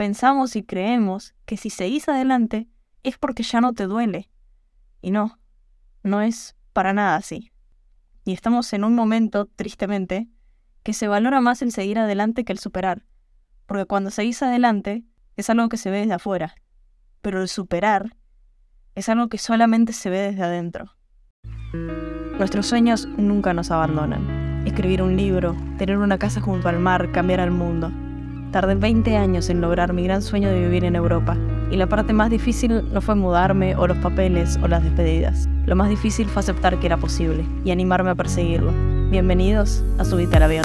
pensamos y creemos que si seguís adelante es porque ya no te duele. Y no, no es para nada así. Y estamos en un momento, tristemente, que se valora más el seguir adelante que el superar. Porque cuando seguís adelante es algo que se ve desde afuera. Pero el superar es algo que solamente se ve desde adentro. Nuestros sueños nunca nos abandonan. Escribir un libro, tener una casa junto al mar, cambiar al mundo. Tardé 20 años en lograr mi gran sueño de vivir en Europa, y la parte más difícil no fue mudarme o los papeles o las despedidas. Lo más difícil fue aceptar que era posible y animarme a perseguirlo. Bienvenidos a Subite al Avión.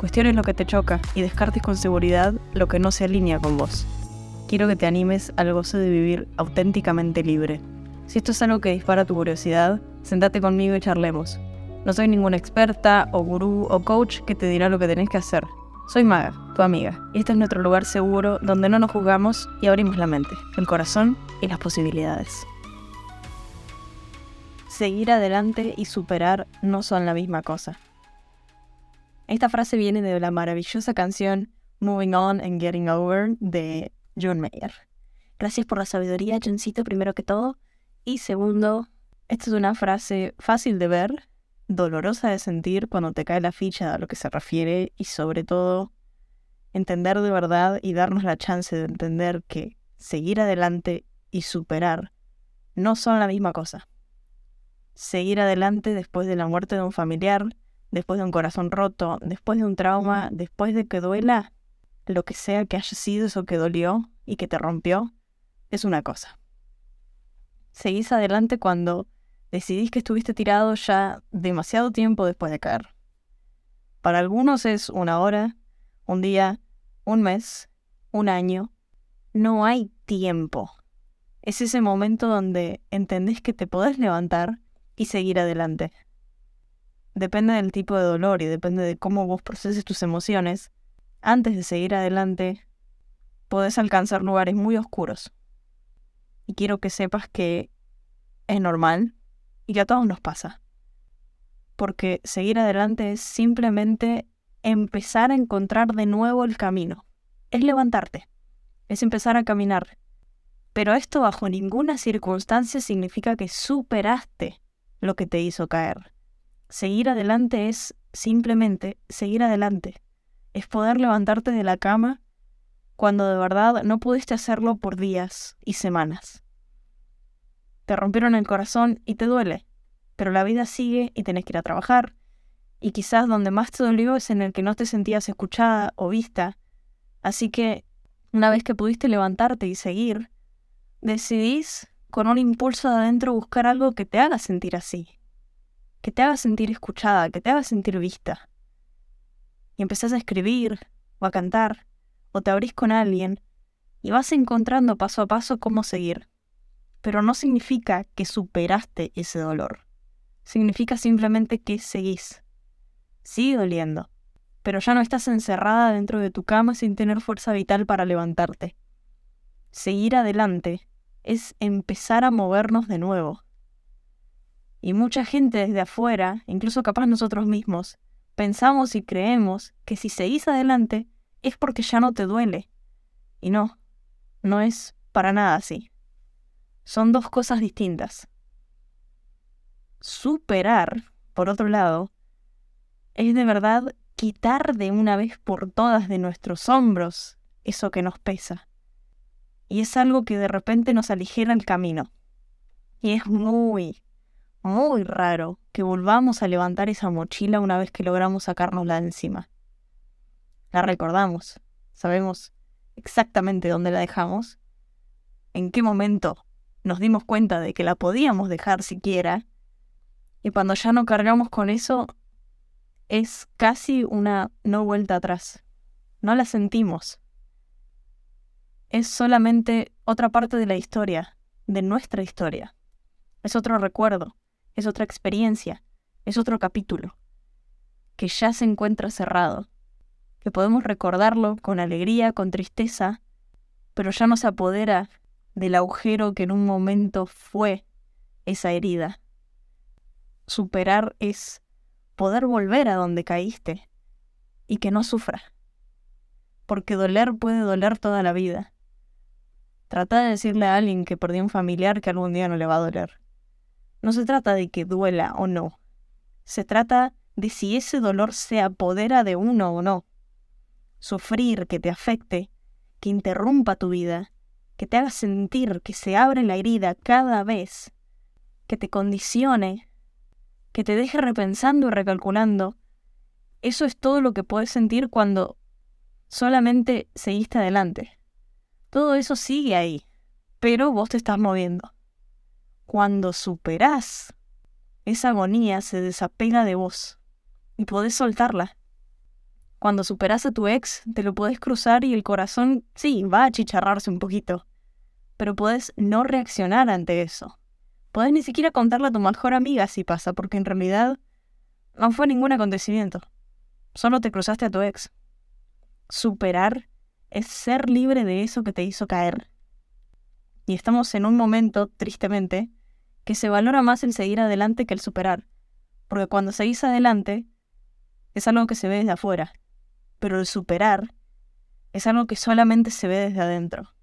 cuestiones lo que te choca y descartes con seguridad lo que no se alinea con vos. Quiero que te animes al gozo de vivir auténticamente libre. Si esto es algo que dispara tu curiosidad, sentate conmigo y charlemos. No soy ninguna experta o gurú o coach que te dirá lo que tenés que hacer. Soy Maga, tu amiga, y este es nuestro lugar seguro donde no nos juzgamos y abrimos la mente, el corazón y las posibilidades seguir adelante y superar no son la misma cosa. Esta frase viene de la maravillosa canción Moving On and Getting Over de John Mayer. Gracias por la sabiduría, Johncito, primero que todo. Y segundo, esta es una frase fácil de ver, dolorosa de sentir cuando te cae la ficha a lo que se refiere y sobre todo entender de verdad y darnos la chance de entender que seguir adelante y superar no son la misma cosa seguir adelante después de la muerte de un familiar, después de un corazón roto, después de un trauma, después de que duela, lo que sea que haya sido eso que dolió y que te rompió, es una cosa. Seguís adelante cuando decidís que estuviste tirado ya demasiado tiempo después de caer. Para algunos es una hora, un día, un mes, un año. No hay tiempo. Es ese momento donde entendés que te podés levantar y seguir adelante. Depende del tipo de dolor y depende de cómo vos proceses tus emociones. Antes de seguir adelante, podés alcanzar lugares muy oscuros. Y quiero que sepas que es normal y que a todos nos pasa. Porque seguir adelante es simplemente empezar a encontrar de nuevo el camino. Es levantarte. Es empezar a caminar. Pero esto bajo ninguna circunstancia significa que superaste lo que te hizo caer. Seguir adelante es simplemente seguir adelante. Es poder levantarte de la cama cuando de verdad no pudiste hacerlo por días y semanas. Te rompieron el corazón y te duele, pero la vida sigue y tenés que ir a trabajar. Y quizás donde más te dolió es en el que no te sentías escuchada o vista. Así que, una vez que pudiste levantarte y seguir, decidís con un impulso de adentro buscar algo que te haga sentir así, que te haga sentir escuchada, que te haga sentir vista. Y empezás a escribir, o a cantar, o te abrís con alguien, y vas encontrando paso a paso cómo seguir. Pero no significa que superaste ese dolor. Significa simplemente que seguís. Sigue doliendo, pero ya no estás encerrada dentro de tu cama sin tener fuerza vital para levantarte. Seguir adelante es empezar a movernos de nuevo. Y mucha gente desde afuera, incluso capaz nosotros mismos, pensamos y creemos que si seguís adelante es porque ya no te duele. Y no, no es para nada así. Son dos cosas distintas. Superar, por otro lado, es de verdad quitar de una vez por todas de nuestros hombros eso que nos pesa y es algo que de repente nos aligera el camino. Y es muy, muy raro que volvamos a levantar esa mochila una vez que logramos sacárnosla de encima. La recordamos, sabemos exactamente dónde la dejamos, en qué momento nos dimos cuenta de que la podíamos dejar siquiera, y cuando ya no cargamos con eso, es casi una no vuelta atrás. No la sentimos. Es solamente otra parte de la historia, de nuestra historia. Es otro recuerdo, es otra experiencia, es otro capítulo, que ya se encuentra cerrado, que podemos recordarlo con alegría, con tristeza, pero ya no se apodera del agujero que en un momento fue esa herida. Superar es poder volver a donde caíste y que no sufra. Porque doler puede doler toda la vida. Trata de decirle a alguien que perdió un familiar que algún día no le va a doler. No se trata de que duela o no. Se trata de si ese dolor se apodera de uno o no. Sufrir que te afecte, que interrumpa tu vida, que te haga sentir que se abre la herida cada vez, que te condicione que te deje repensando y recalculando, eso es todo lo que puedes sentir cuando solamente seguiste adelante. Todo eso sigue ahí, pero vos te estás moviendo. Cuando superás, esa agonía se desapega de vos y podés soltarla. Cuando superás a tu ex, te lo podés cruzar y el corazón, sí, va a chicharrarse un poquito, pero podés no reaccionar ante eso. Podés ni siquiera contarle a tu mejor amiga si pasa, porque en realidad no fue ningún acontecimiento. Solo te cruzaste a tu ex. Superar es ser libre de eso que te hizo caer. Y estamos en un momento, tristemente, que se valora más el seguir adelante que el superar. Porque cuando seguís adelante, es algo que se ve desde afuera. Pero el superar es algo que solamente se ve desde adentro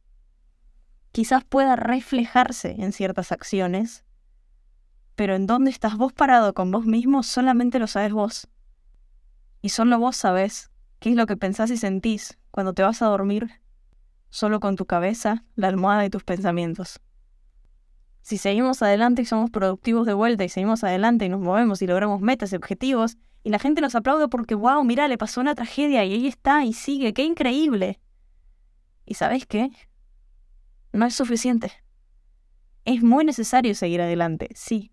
quizás pueda reflejarse en ciertas acciones, pero en dónde estás vos parado con vos mismo solamente lo sabes vos. Y solo vos sabés qué es lo que pensás y sentís cuando te vas a dormir, solo con tu cabeza, la almohada y tus pensamientos. Si seguimos adelante y somos productivos de vuelta y seguimos adelante y nos movemos y logramos metas y objetivos, y la gente nos aplaude porque, wow, mira, le pasó una tragedia y ahí está y sigue, qué increíble. ¿Y sabes qué? no es suficiente. Es muy necesario seguir adelante, sí,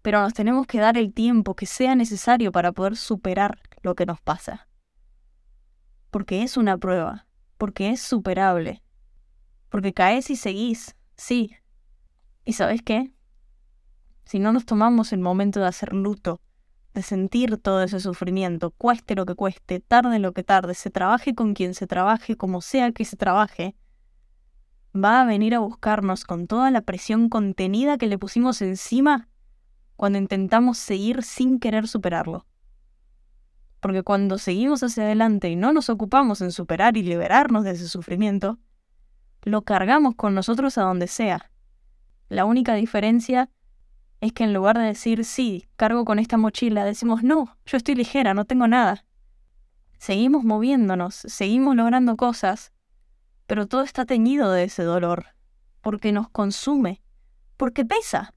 pero nos tenemos que dar el tiempo que sea necesario para poder superar lo que nos pasa. Porque es una prueba, porque es superable, porque caes y seguís, sí. ¿Y sabes qué? Si no nos tomamos el momento de hacer luto, de sentir todo ese sufrimiento, cueste lo que cueste, tarde lo que tarde, se trabaje con quien se trabaje, como sea que se trabaje, va a venir a buscarnos con toda la presión contenida que le pusimos encima cuando intentamos seguir sin querer superarlo. Porque cuando seguimos hacia adelante y no nos ocupamos en superar y liberarnos de ese sufrimiento, lo cargamos con nosotros a donde sea. La única diferencia es que en lugar de decir sí, cargo con esta mochila, decimos no, yo estoy ligera, no tengo nada. Seguimos moviéndonos, seguimos logrando cosas, pero todo está teñido de ese dolor, porque nos consume, porque pesa.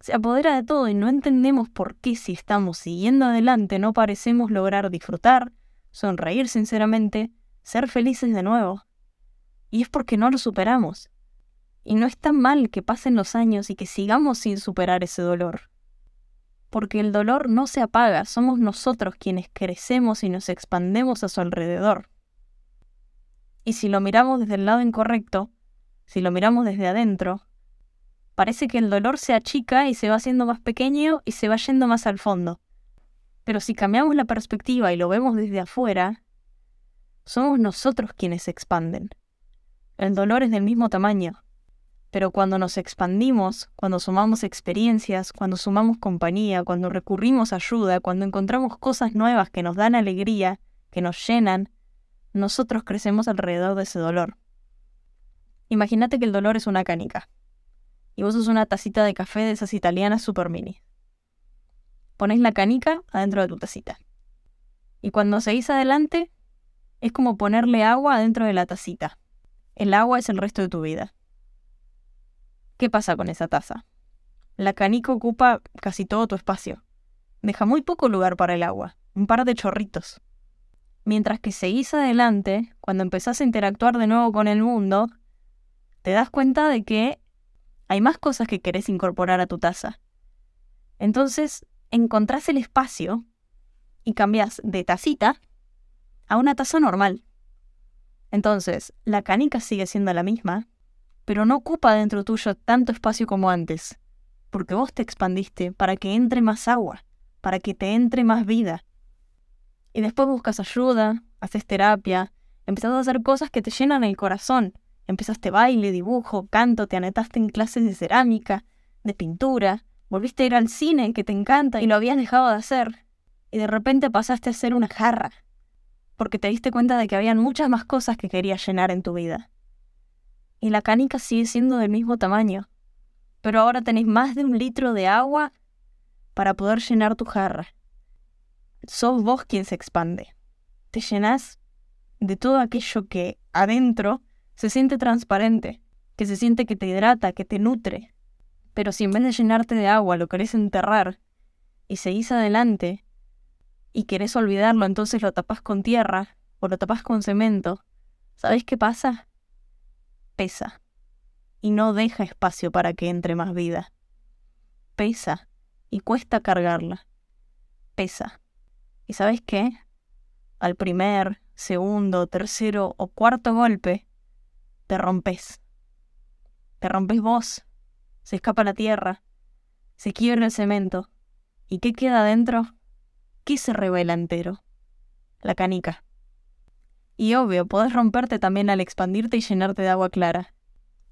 Se apodera de todo y no entendemos por qué si estamos siguiendo adelante no parecemos lograr disfrutar, sonreír sinceramente, ser felices de nuevo. Y es porque no lo superamos. Y no es tan mal que pasen los años y que sigamos sin superar ese dolor. Porque el dolor no se apaga, somos nosotros quienes crecemos y nos expandemos a su alrededor. Y si lo miramos desde el lado incorrecto, si lo miramos desde adentro, parece que el dolor se achica y se va haciendo más pequeño y se va yendo más al fondo. Pero si cambiamos la perspectiva y lo vemos desde afuera, somos nosotros quienes se expanden. El dolor es del mismo tamaño, pero cuando nos expandimos, cuando sumamos experiencias, cuando sumamos compañía, cuando recurrimos a ayuda, cuando encontramos cosas nuevas que nos dan alegría, que nos llenan, nosotros crecemos alrededor de ese dolor. Imagínate que el dolor es una canica. Y vos sos una tacita de café de esas italianas super mini. Pones la canica adentro de tu tacita. Y cuando seguís adelante, es como ponerle agua adentro de la tacita. El agua es el resto de tu vida. ¿Qué pasa con esa taza? La canica ocupa casi todo tu espacio. Deja muy poco lugar para el agua, un par de chorritos. Mientras que seguís adelante, cuando empezás a interactuar de nuevo con el mundo, te das cuenta de que hay más cosas que querés incorporar a tu taza. Entonces, encontrás el espacio y cambias de tacita a una taza normal. Entonces, la canica sigue siendo la misma, pero no ocupa dentro tuyo tanto espacio como antes, porque vos te expandiste para que entre más agua, para que te entre más vida. Y después buscas ayuda, haces terapia, empezás a hacer cosas que te llenan el corazón. Empezaste baile, dibujo, canto, te anetaste en clases de cerámica, de pintura, volviste a ir al cine que te encanta y lo habías dejado de hacer. Y de repente pasaste a ser una jarra, porque te diste cuenta de que habían muchas más cosas que querías llenar en tu vida. Y la canica sigue siendo del mismo tamaño, pero ahora tenés más de un litro de agua para poder llenar tu jarra. Sos vos quien se expande. Te llenás de todo aquello que adentro se siente transparente, que se siente que te hidrata, que te nutre. Pero si en vez de llenarte de agua lo querés enterrar y seguís adelante, y querés olvidarlo, entonces lo tapas con tierra o lo tapas con cemento, ¿sabés qué pasa? Pesa y no deja espacio para que entre más vida. Pesa y cuesta cargarla. Pesa. ¿Y sabes qué? Al primer, segundo, tercero o cuarto golpe, te rompes. Te rompes vos. Se escapa la tierra. Se quiebra el cemento. ¿Y qué queda adentro? ¿qué se revela entero? La canica. Y obvio, podés romperte también al expandirte y llenarte de agua clara.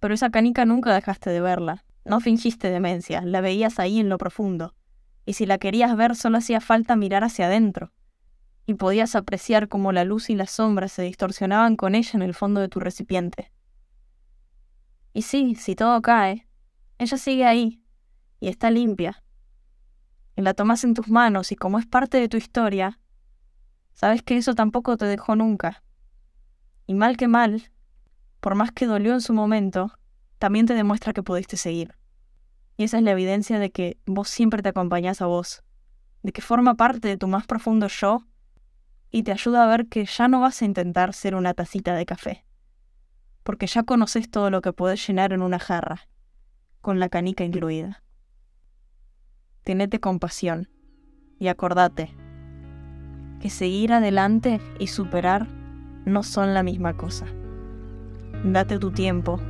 Pero esa canica nunca dejaste de verla. No fingiste demencia, la veías ahí en lo profundo. Y si la querías ver, solo hacía falta mirar hacia adentro. Y podías apreciar cómo la luz y las sombras se distorsionaban con ella en el fondo de tu recipiente. Y sí, si todo cae, ella sigue ahí, y está limpia, y la tomas en tus manos y como es parte de tu historia, sabes que eso tampoco te dejó nunca. Y mal que mal, por más que dolió en su momento, también te demuestra que pudiste seguir. Y esa es la evidencia de que vos siempre te acompañás a vos, de que forma parte de tu más profundo yo y te ayuda a ver que ya no vas a intentar ser una tacita de café, porque ya conoces todo lo que puedes llenar en una jarra, con la canica incluida tenete compasión y acordate que seguir adelante y superar no son la misma cosa. Date tu tiempo,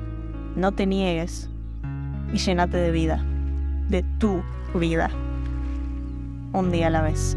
no te niegues y llénate de vida, de tu vida, un día a la vez.